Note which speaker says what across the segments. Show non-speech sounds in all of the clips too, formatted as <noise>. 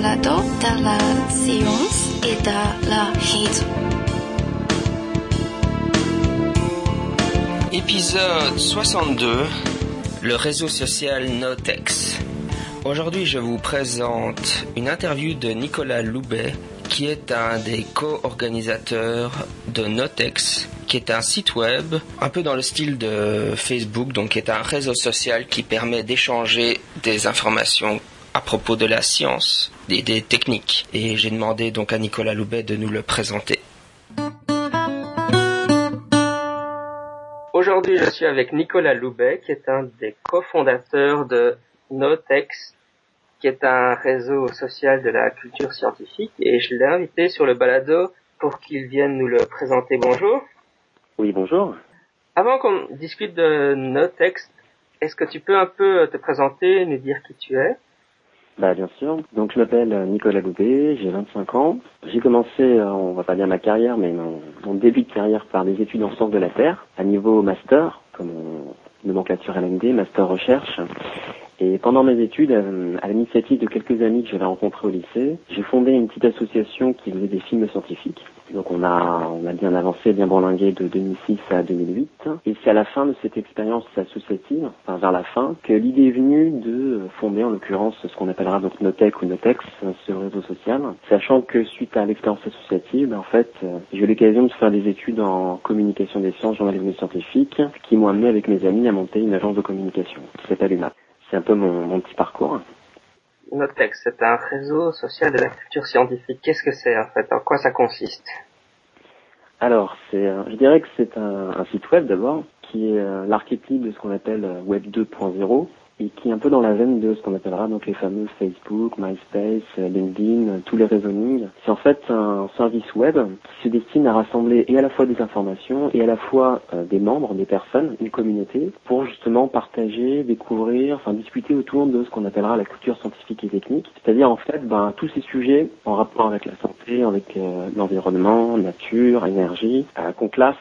Speaker 1: Balado de la science et de la raison.
Speaker 2: Épisode 62, le réseau social Notex. Aujourd'hui, je vous présente une interview de Nicolas Loubet, qui est un des co-organisateurs de Notex, qui est un site web un peu dans le style de Facebook, donc qui est un réseau social qui permet d'échanger des informations à propos de la science et des techniques. Et j'ai demandé donc à Nicolas Loubet de nous le présenter. Aujourd'hui, je suis avec Nicolas Loubet, qui est un des cofondateurs de Notex, qui est un réseau social de la culture scientifique, et je l'ai invité sur le balado pour qu'il vienne nous le présenter. Bonjour.
Speaker 3: Oui, bonjour.
Speaker 2: Avant qu'on discute de Notex, est-ce que tu peux un peu te présenter, nous dire qui tu es?
Speaker 3: Bah bien sûr. Donc je m'appelle Nicolas Loubet, j'ai 25 ans. J'ai commencé, euh, on va pas dire ma carrière, mais mon, début de carrière par des études en sciences de la Terre, à niveau master, comme on, nomenclature LMD, master recherche. Et pendant mes études, euh, à l'initiative de quelques amis que j'avais rencontrés au lycée, j'ai fondé une petite association qui faisait des films scientifiques. Donc on a, on a bien avancé, bien bourlingué de 2006 à 2008. Et c'est à la fin de cette expérience associative, enfin vers la fin, que l'idée est venue de fonder en l'occurrence ce qu'on appellera donc Notec ou Notex, ce réseau social. Sachant que suite à l'expérience associative, en fait, euh, j'ai eu l'occasion de faire des études en communication des sciences, journalisme scientifique, qui m'ont amené avec mes amis à monter une agence de communication qui s'appelle UMAP. C'est un peu mon, mon petit parcours.
Speaker 2: Notex, c'est un réseau social de la culture scientifique. Qu'est-ce que c'est en fait? En quoi ça consiste?
Speaker 3: Alors, c'est, euh, je dirais que c'est un, un site web d'abord qui est euh, l'archétype de ce qu'on appelle euh, Web 2.0 et qui est un peu dans la veine de ce qu'on appellera donc les fameux Facebook, MySpace, LinkedIn, tous les réseaux C'est en fait un service web qui se destine à rassembler et à la fois des informations et à la fois euh, des membres, des personnes, une communauté, pour justement partager, découvrir, enfin discuter autour de ce qu'on appellera la culture scientifique et technique. C'est-à-dire en fait ben, tous ces sujets en rapport avec la santé, avec euh, l'environnement, nature, énergie, euh, qu'on classe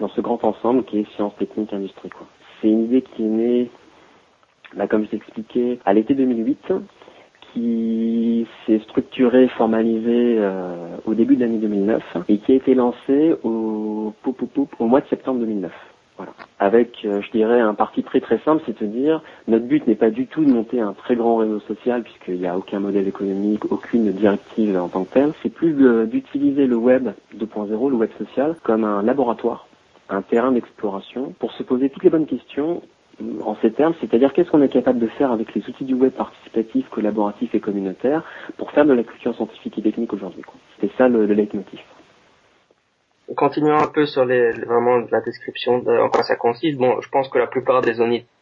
Speaker 3: dans ce grand ensemble qui est sciences, techniques, industrie. Quoi. C'est une idée qui est née bah, comme je t'expliquais, à l'été 2008, qui s'est structuré, formalisé euh, au début de l'année 2009 et qui a été lancé au, au mois de septembre 2009. Voilà. Avec, euh, je dirais, un parti très très simple, c'est de dire, notre but n'est pas du tout de monter un très grand réseau social, puisqu'il n'y a aucun modèle économique, aucune directive en tant que telle. C'est plus d'utiliser le web 2.0, le web social, comme un laboratoire, un terrain d'exploration, pour se poser toutes les bonnes questions en ces termes, c'est-à-dire qu'est-ce qu'on est capable de faire avec les outils du web participatif, collaboratif et communautaire pour faire de la culture scientifique et technique aujourd'hui. C'est ça le, le leitmotiv.
Speaker 2: Continuons un peu sur les, vraiment la description de en quoi ça consiste. Bon, je pense que la plupart des,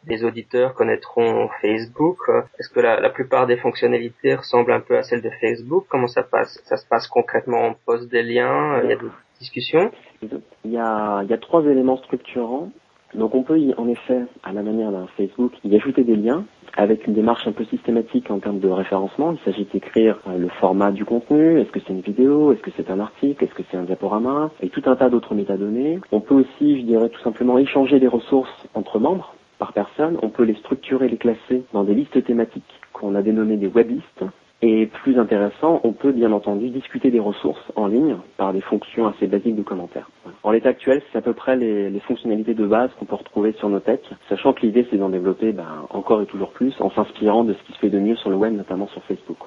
Speaker 2: des auditeurs connaîtront Facebook. Est-ce que la, la, plupart des fonctionnalités ressemblent un peu à celles de Facebook? Comment ça passe Ça se passe concrètement? On poste des liens Il y a des discussions?
Speaker 3: Il y a, il y a trois éléments structurants. Donc on peut y, en effet, à la manière d'un Facebook, y ajouter des liens avec une démarche un peu systématique en termes de référencement. Il s'agit d'écrire le format du contenu, est-ce que c'est une vidéo, est-ce que c'est un article, est-ce que c'est un diaporama, et tout un tas d'autres métadonnées. On peut aussi, je dirais tout simplement, échanger des ressources entre membres par personne. On peut les structurer, les classer dans des listes thématiques qu'on a dénommées des weblistes. Et plus intéressant, on peut bien entendu discuter des ressources en ligne par des fonctions assez basiques de commentaires. En l'état actuel, c'est à peu près les, fonctionnalités de base qu'on peut retrouver sur nos techs, sachant que l'idée c'est d'en développer ben, encore et toujours plus en s'inspirant de ce qui se fait de mieux sur le web, notamment sur Facebook.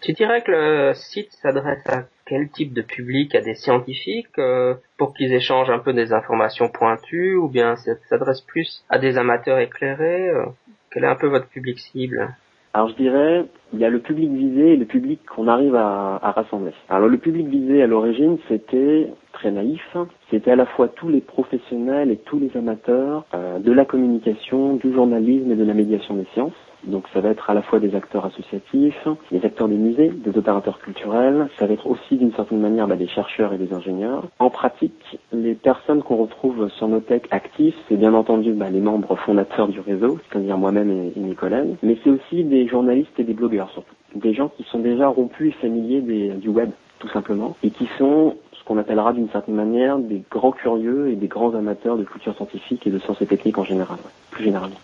Speaker 2: Tu dirais que le site s'adresse à quel type de public? À des scientifiques euh, pour qu'ils échangent un peu des informations pointues ou bien s'adresse plus à des amateurs éclairés euh, Quel est un peu votre public cible?
Speaker 3: Alors je dirais, il y a le public visé et le public qu'on arrive à, rassembler. Alors le public visé à l'origine, c'était très naïf, c'était à la fois tous les professionnels et tous les amateurs euh, de la communication, du journalisme et de la médiation des sciences. Donc ça va être à la fois des acteurs associatifs, des acteurs des musées, des opérateurs culturels, ça va être aussi d'une certaine manière bah, des chercheurs et des ingénieurs. En pratique, les personnes qu'on retrouve sur nos techs actifs, c'est bien entendu bah, les membres fondateurs du réseau, c'est-à-dire moi-même et, et, mes collègues, mais c'est aussi des journalistes et des blogueurs surtout. Des gens qui sont déjà rompus et familiers du web, tout simplement, et qui sont ce qu'on appellera d'une certaine manière des grands curieux et des grands amateurs de culture scientifique et de sciences et techniques en général, plus généralement.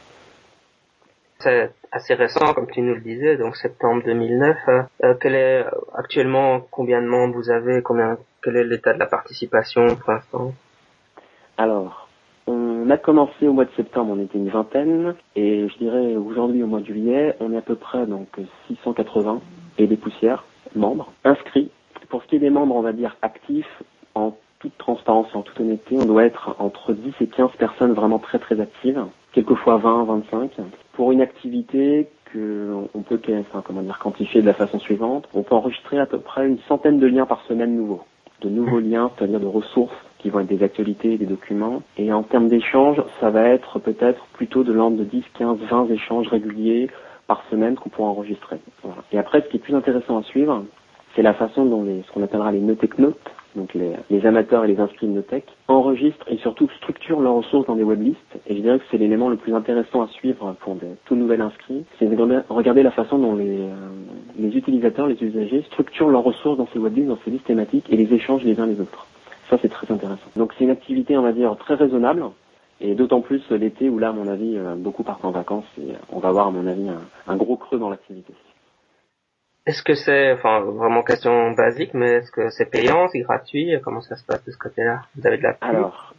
Speaker 2: C'est assez récent, comme tu nous le disais, donc septembre 2009. Euh, quel est actuellement combien de membres vous avez? Combien Quel est l'état de la participation pour l'instant?
Speaker 3: Alors, on a commencé au mois de septembre, on était une vingtaine, et je dirais aujourd'hui au mois de juillet, on est à peu près donc 680 et des poussières membres inscrits. Pour ce qui est des membres, on va dire actifs, en toute transparence, en toute honnêteté, on doit être entre 10 et 15 personnes vraiment très très actives, quelquefois 20, 25, pour une activité que on peut enfin, comment dire, quantifier de la façon suivante. On peut enregistrer à peu près une centaine de liens par semaine nouveaux. De nouveaux liens, c'est-à-dire de ressources qui vont être des actualités, des documents. Et en termes d'échanges, ça va être peut-être plutôt de l'ordre de 10, 15, 20 échanges réguliers par semaine qu'on pourra enregistrer. Et après, ce qui est plus intéressant à suivre, c'est la façon dont les, ce qu'on appellera les notech-notes, donc les, amateurs et les inscrits de Notech, enregistrent et surtout structurent leurs ressources dans des weblists. Et je dirais que c'est l'élément le plus intéressant à suivre pour des tout nouveaux inscrits, c'est de regarder la façon dont les, euh, les utilisateurs, les usagers structurent leurs ressources dans ces weblists, dans ces listes thématiques et les échangent les uns les autres. Ça, c'est très intéressant. Donc c'est une activité, on va dire, très raisonnable, et d'autant plus l'été où là, à mon avis, euh, beaucoup partent en vacances et on va voir, à mon avis, un gros creux dans l'activité.
Speaker 2: Est-ce que c'est, enfin, vraiment question basique, mais est-ce que c'est payant, c'est gratuit Comment ça se passe de ce côté-là? Vous avez de la
Speaker 3: Alors,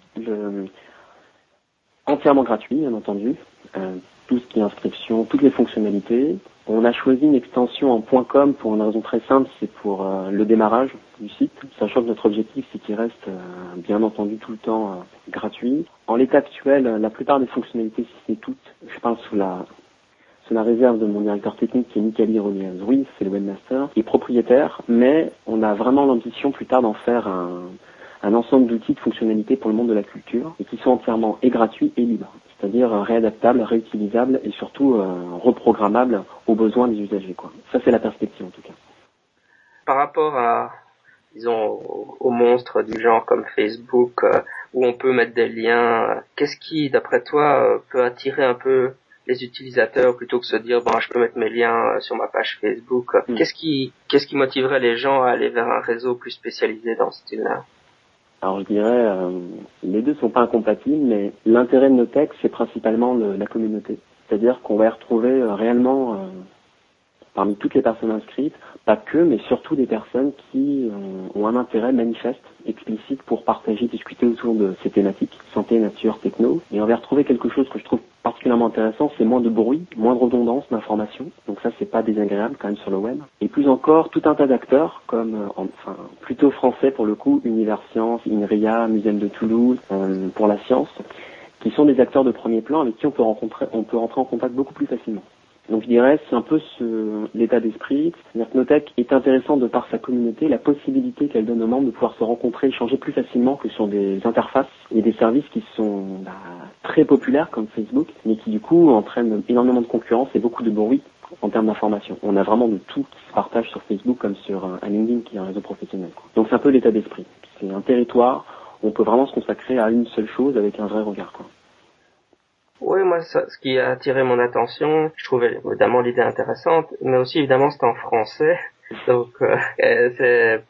Speaker 3: entièrement gratuit, bien entendu. Euh, tout ce qui est inscription, toutes les fonctionnalités. On a choisi une extension en .com pour une raison très simple, c'est pour euh, le démarrage du site, sachant que notre objectif c'est qu'il reste euh, bien entendu tout le temps gratuit. En l'état actuel, la plupart des fonctionnalités, si c'est toutes, je pense sous la c'est la réserve de mon directeur technique qui est Nicali Rodriguez. Oui, c'est le webmaster, qui est propriétaire, mais on a vraiment l'ambition plus tard d'en faire un, ensemble d'outils de fonctionnalités pour le monde de la culture et qui sont entièrement et gratuits et libres, c'est-à-dire réadaptables, réutilisables et surtout euh, reprogrammables aux besoins des usagers. Ça, c'est la perspective en tout cas.
Speaker 2: Par rapport à, disons, aux monstres du genre comme Facebook, euh, où on peut mettre des liens, euh, qu'est-ce qui, d'après toi, peut attirer un peu les utilisateurs plutôt que se dire bon je peux mettre mes liens euh, sur ma page Facebook. Mm. Qu'est-ce qui qu'est-ce qui motiverait les gens à aller vers un réseau plus spécialisé dans ce style-là?
Speaker 3: Alors je dirais, euh, les deux sont pas incompatibles, mais l'intérêt de nos textes, c'est principalement la communauté. C'est-à-dire qu'on va y retrouver euh, réellement parmi toutes les personnes inscrites, pas que, mais surtout des personnes qui ont un intérêt manifeste, explicite pour partager, discuter autour de ces thématiques, santé, nature, techno. Et on va retrouver quelque chose que je trouve particulièrement intéressant, c'est moins de bruit, moins de redondance d'informations. Donc ça, c'est pas désagréable quand même sur le web. Et plus encore, tout un tas d'acteurs, comme, euh, enfin, plutôt français pour le coup, Univers Science, INRIA, Muséum de Toulouse, euh, pour la science, qui sont des acteurs de premier plan avec qui on peut rencontrer, on peut rentrer en contact beaucoup plus facilement. Donc je dirais c'est un peu ce, l'état d'esprit. Notech est intéressant de par sa communauté, la possibilité qu'elle donne aux membres de pouvoir se rencontrer, échanger plus facilement que sur des interfaces et des services qui sont bah, très populaires comme Facebook, mais qui du coup entraînent énormément de concurrence et beaucoup de bruit en termes d'information. On a vraiment de tout qui se partage sur Facebook comme sur un, LinkedIn qui est un réseau professionnel. Donc c'est un peu l'état d'esprit. C'est un territoire où on peut vraiment se consacrer à une seule chose avec un vrai regard. Quoi.
Speaker 2: Oui, moi, ce qui a attiré mon attention, je trouvais évidemment l'idée intéressante, mais aussi évidemment c'est en français. <laughs> Donc, euh, c'est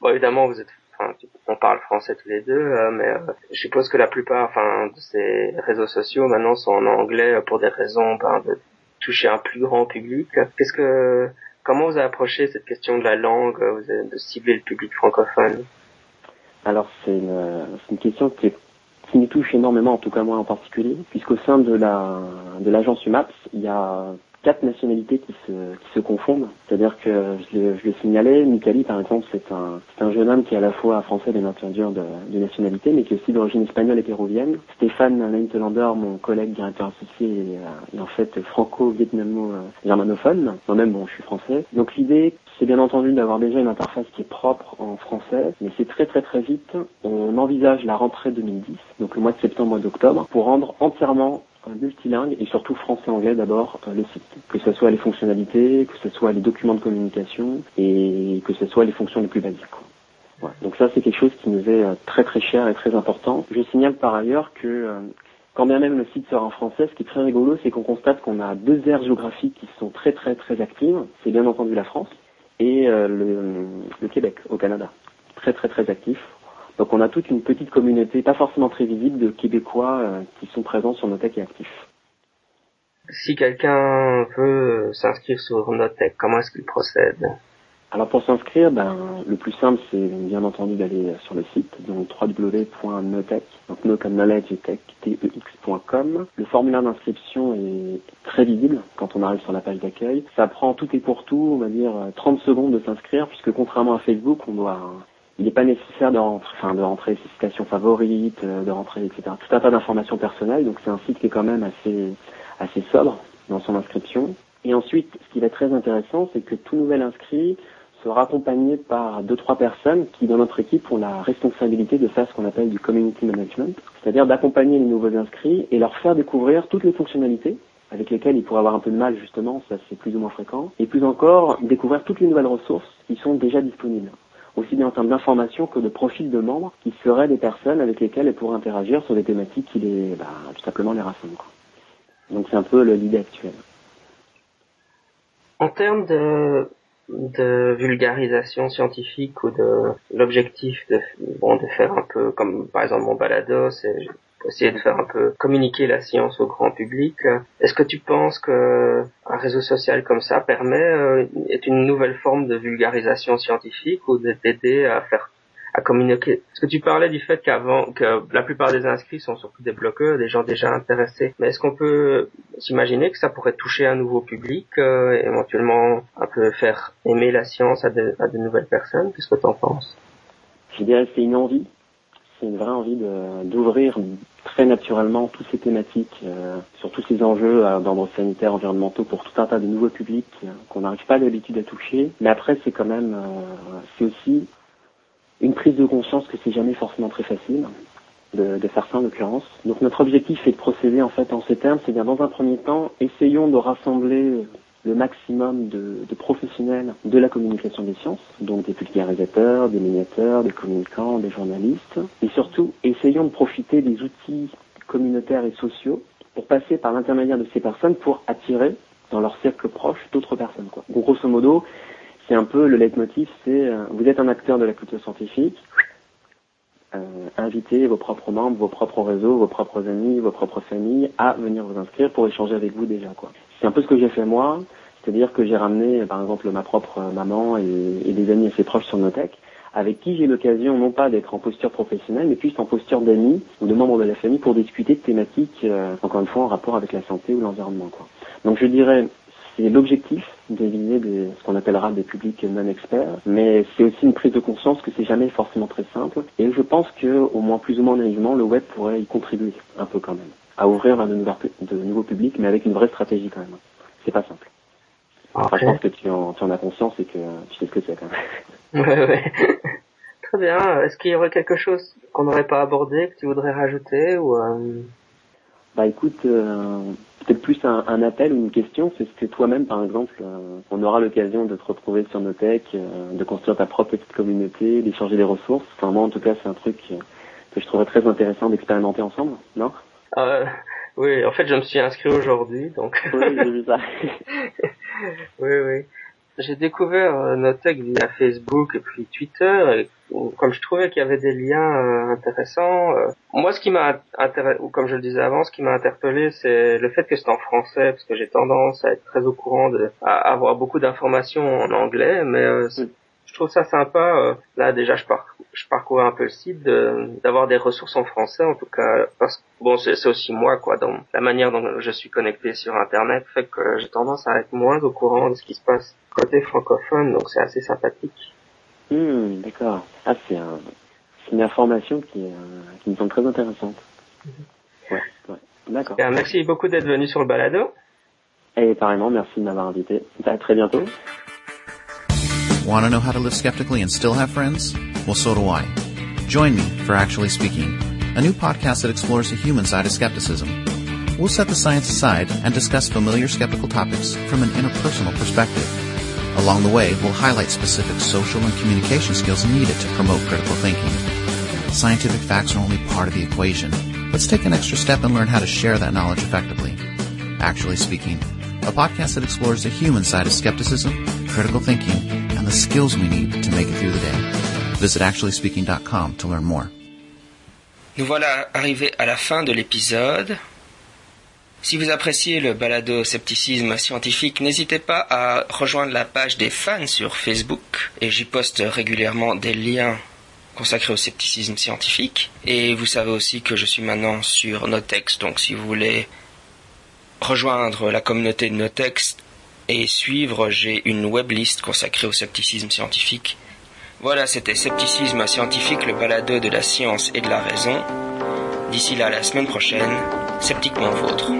Speaker 2: bon, évidemment vous êtes, enfin, on parle français tous les deux, euh, mais euh, je suppose que la plupart, enfin, de ces réseaux sociaux maintenant sont en anglais pour des raisons ben, de toucher un plus grand public. Qu'est-ce que, comment vous avez approché cette question de la langue, de cibler le public francophone?
Speaker 3: Alors c'est une, une question qui est qui nous touche énormément, en tout cas moi en particulier, puisqu'au sein de la de l'agence UMAPS, il y a quatre nationalités qui se, qui se confondent. C'est-à-dire que je l'ai, je signalé, Mikali par exemple, c'est un, un jeune homme qui est à la fois français et nature de, de nationalité, mais qui est aussi d'origine espagnole et péruvienne. Stéphane Leintelander, mon collègue directeur associé, est, en fait franco-vietnamo-germanophone. Moi-même, bon, je suis français. Donc l'idée, c'est bien entendu d'avoir déjà une interface qui est propre en français, mais c'est très très très vite. On envisage la rentrée 2010, donc le mois de septembre, mois d'octobre, pour rendre entièrement multilingue et surtout français-anglais d'abord euh, le site. Que ce soit les fonctionnalités, que ce soit les documents de communication et que ce soit les fonctions les plus basiques. Donc ça c'est quelque chose qui nous est euh, très très cher et très important. Je signale par ailleurs que euh, quand bien même le site sera en français, ce qui est très rigolo, c'est qu'on constate qu'on a deux aires géographiques qui sont très très très actives. C'est bien entendu la France et le, le Québec au Canada. Très très très actifs. Donc on a toute une petite communauté, pas forcément très visible, de Québécois euh, qui sont présents sur nos techs et actifs.
Speaker 2: Si quelqu'un veut s'inscrire sur Notech, comment est-ce qu'il procède?
Speaker 3: Alors pour s'inscrire, ben, le plus simple c'est bien entendu d'aller sur le site, donc www.notech, donc no comme knowledge et tech, tex.com. Le formulaire d'inscription est très visible quand on arrive sur la page d'accueil. Ça prend tout et pour tout, on va dire 30 secondes de s'inscrire, puisque contrairement à Facebook, on doit il n'est pas nécessaire de rentrer, enfin, de rentrer ses citations favorites, de rentrer, etc. Tout un tas d'informations personnelles, donc c'est un site qui est quand même assez, assez sobre dans son inscription. Et ensuite, ce qui va être très intéressant, c'est que tout nouvel inscrit sera accompagné par deux trois personnes qui dans notre équipe ont la responsabilité de faire ce qu'on appelle du community management, c'est-à-dire d'accompagner les nouveaux inscrits et leur faire découvrir toutes les fonctionnalités avec lesquelles ils pourraient avoir un peu de mal justement, ça c'est plus ou moins fréquent, et plus encore découvrir toutes les nouvelles ressources qui sont déjà disponibles aussi bien en termes d'information que de profils de membres, qui seraient des personnes avec lesquelles elles pourraient interagir sur des thématiques qui les, bah, tout simplement les rassemblent. Donc c'est un peu l'idée actuelle.
Speaker 2: En termes de de vulgarisation scientifique ou de l'objectif de bon de faire un peu comme par exemple mon balado essayer de faire un peu communiquer la science au grand public. Est-ce que tu penses que un réseau social comme ça permet euh, est une nouvelle forme de vulgarisation scientifique ou d'aider à faire à communiquer? Est-ce que tu parlais du fait qu'avant, que la plupart des inscrits sont surtout des bloqueurs, des gens déjà intéressés. Mais est-ce qu'on peut s'imaginer que ça pourrait toucher un nouveau public, euh, éventuellement un peu faire aimer la science à de, à de nouvelles personnes? Qu'est-ce que tu en penses?
Speaker 3: Je dirais que c'est une envie. Une vraie envie d'ouvrir très naturellement toutes ces thématiques euh, sur tous ces enjeux euh, d'ordre sanitaire, environnementaux pour tout un tas de nouveaux publics euh, qu'on n'arrive pas d'habitude à toucher. Mais après, c'est quand même, c'est aussi une prise de conscience que c'est jamais forcément très facile de, de, faire ça en l'occurrence. Donc notre objectif est de procéder en fait en ces termes, c'est bien dans un premier temps, essayons de rassembler le maximum de, de, professionnels de la communication des sciences, donc des vulgarisateurs, des médiateurs, des communicants, des journalistes, et surtout essayons de profiter des outils communautaires et sociaux pour passer par l'intermédiaire de ces personnes pour attirer dans leur cercle proche d'autres personnes. Quoi. Grosso modo, c'est un peu le leitmotiv, c'est euh, vous êtes un acteur de la culture scientifique, euh, invitez vos propres membres, vos propres réseaux, vos propres amis, vos propres familles à venir vous inscrire pour échanger avec vous déjà. quoi. C'est un peu ce que j'ai fait moi, c'est-à-dire que j'ai ramené par exemple ma propre maman et, des amis assez proches sur Notech, avec qui j'ai l'occasion non pas d'être en posture professionnelle, mais plus en posture d'amis ou de membres de la famille pour discuter de thématiques, euh, encore une fois, en rapport avec la santé ou l'environnement. Quoi. Donc je dirais, c'est l'objectif de des, ce qu'on appellera des publics non experts, mais c'est aussi une prise de conscience que c'est jamais forcément très simple. Et je pense que, au moins plus ou moins naïvement, le web pourrait y contribuer un peu quand même, à ouvrir vers de, nouveaux, de nouveaux publics, mais avec une vraie stratégie quand même. C'est pas simple. Enfin, je pense que tu en, tu en as conscience et que tu sais ce que c'est quand
Speaker 2: même. <laughs> Ouais, ouais. <laughs> Très bien. Est-ce qu'il y aurait quelque chose qu'on n'aurait pas abordé, que tu voudrais rajouter ou euh...
Speaker 3: Bah écoute, euh, peut-être plus un, un, appel ou une question, c'est ce que toi-même, par exemple, euh, on aura l'occasion de te retrouver sur Notech, euh, de construire ta propre petite communauté, d'échanger des ressources. Enfin, moi, en tout cas, c'est un truc que je trouverais très intéressant d'expérimenter ensemble, non?
Speaker 2: Euh, Oui, en fait, je me suis inscrit aujourd'hui, donc...
Speaker 3: oui, j'ai vu ça.
Speaker 2: oui, oui. J'ai découvert euh, Notech via Facebook et puis Twitter, et comme je trouvais qu'il y avait des liens euh, intéressants. Euh, moi, ce qui m'a intéressé, ou comme je le disais avant, ce qui m'a interpellé, c'est le fait que c'est en français, parce que j'ai tendance à être très au courant de, à avoir beaucoup d'informations en anglais, mais euh, je trouve ça sympa. Euh, là, déjà, je, par, je parcourais un peu le site, d'avoir des ressources en français, en tout cas, parce que bon, c'est aussi moi, quoi, dans la manière dont je suis connecté sur Internet, fait que j'ai tendance à être moins au courant de ce qui se passe côté francophone, donc c'est assez sympathique.
Speaker 3: Mmh, D'accord. Ah, c'est un, une information qui, euh, qui me semble très intéressante. Mmh. Ouais, ouais. D'accord.
Speaker 2: Merci beaucoup d'être venu sur le balado.
Speaker 3: Et pareillement, merci de m'avoir invité. À très bientôt.
Speaker 4: Want to know how to live skeptically and still have friends? Well, so do I. Join me for Actually Speaking, a new podcast that explores the human side of skepticism. We'll set the science aside and discuss familiar skeptical topics from an interpersonal perspective. Along the way, we'll highlight specific social and communication skills needed to promote critical thinking. Scientific facts are only part of the equation. Let's take an extra step and learn how to share that knowledge effectively. Actually Speaking, a podcast that explores the human side of skepticism, critical thinking, and the skills we need to make it through the day. Visit actuallyspeaking.com to learn more.
Speaker 2: Nous voilà arrivés à la fin de l'épisode.
Speaker 5: Si vous appréciez le balado scepticisme scientifique, n'hésitez pas à rejoindre la page des fans sur Facebook et j'y poste régulièrement des liens consacrés au scepticisme scientifique. Et vous savez aussi que je suis maintenant sur Notex, donc si vous voulez rejoindre la communauté de Notex et suivre, j'ai une weblist consacrée au scepticisme scientifique. Voilà, c'était Scepticisme scientifique, le balado de la science et de la raison. D'ici là, la semaine prochaine, sceptiquement vôtre.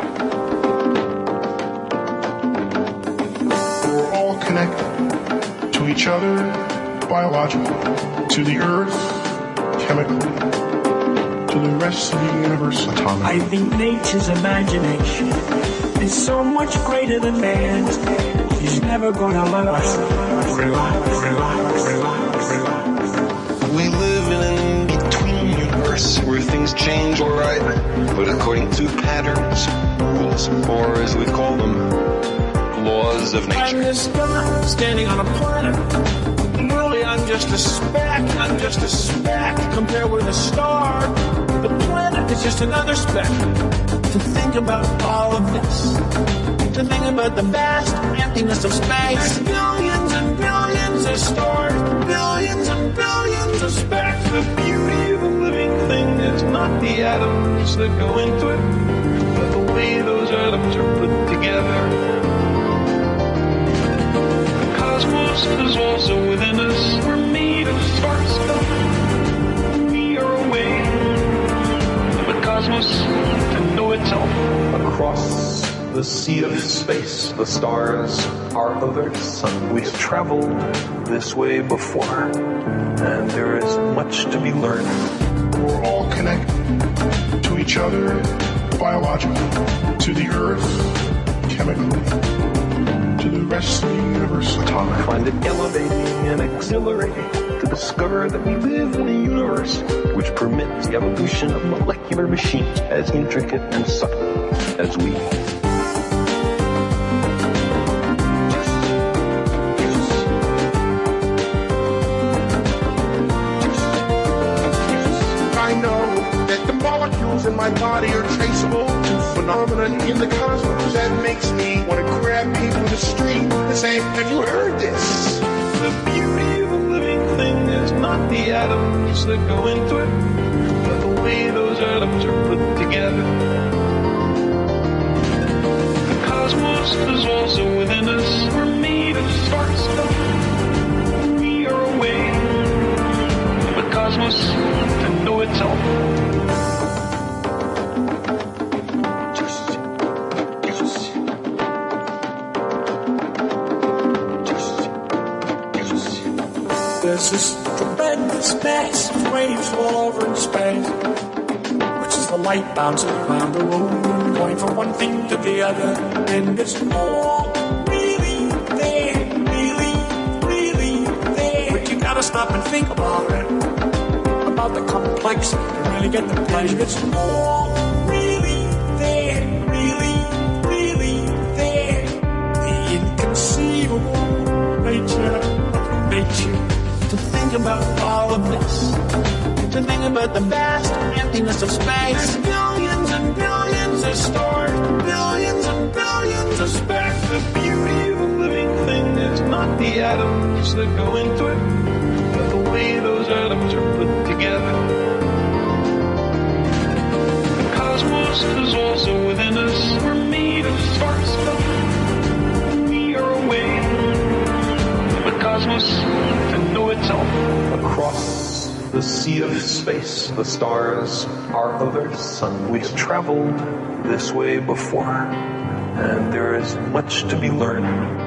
Speaker 6: We're all connected to each other biologically, to the earth chemically, to the rest of the universe atomically.
Speaker 7: I think nature's imagination is so much greater than man. He's never gonna let us relax, relax, relax, relax.
Speaker 8: We live in an in-between universe where things change alright, but according to patterns, rules, or as we call them, laws of nature.
Speaker 7: I'm this guy standing on a planet. Really, I'm just a speck. I'm just a speck compared with a star. The planet is just another speck. To think about all of this, to think about the vast emptiness of space. Billions and billions of stars, billions and billions of specks.
Speaker 8: The beauty of a living thing is not the atoms that go into it, but the way those atoms are put together. The cosmos is also within us. We're made of star stuff. We are a way the cosmos itself. Across the sea of space, the stars are other sun. We've traveled this way before, and there is much to be learned.
Speaker 6: We're all connected to each other biologically, to the earth chemically, to the rest of the universe atomically.
Speaker 8: find it elevating and exhilarating to discover that we live in a universe which permits the evolution of molecular machines as intricate and subtle as we.
Speaker 6: I know that the molecules in my body are traceable to phenomena in the cosmos that makes me want to grab people in the street and say, have you heard this?
Speaker 8: Not the atoms that go into it, but the way those atoms are put together. The cosmos is also within us.
Speaker 7: Light bouncing around the room, going from one thing to the other, and it's all really there, really, really there. But you gotta stop and think about it, about the complexity to really get the pleasure. It's all really there, really, really there. The inconceivable nature nature. To think about all of this, to think about the vast emptiness of space. There's billions and billions of stars, billions and billions of specks.
Speaker 8: The beauty of a living thing is not the atoms that go into it, but the way those atoms are put together. The cosmos is also within us. We're made of stuff. We are a way the cosmos the sea of space, the stars are other sun. We've traveled this way before, and there is much to be learned.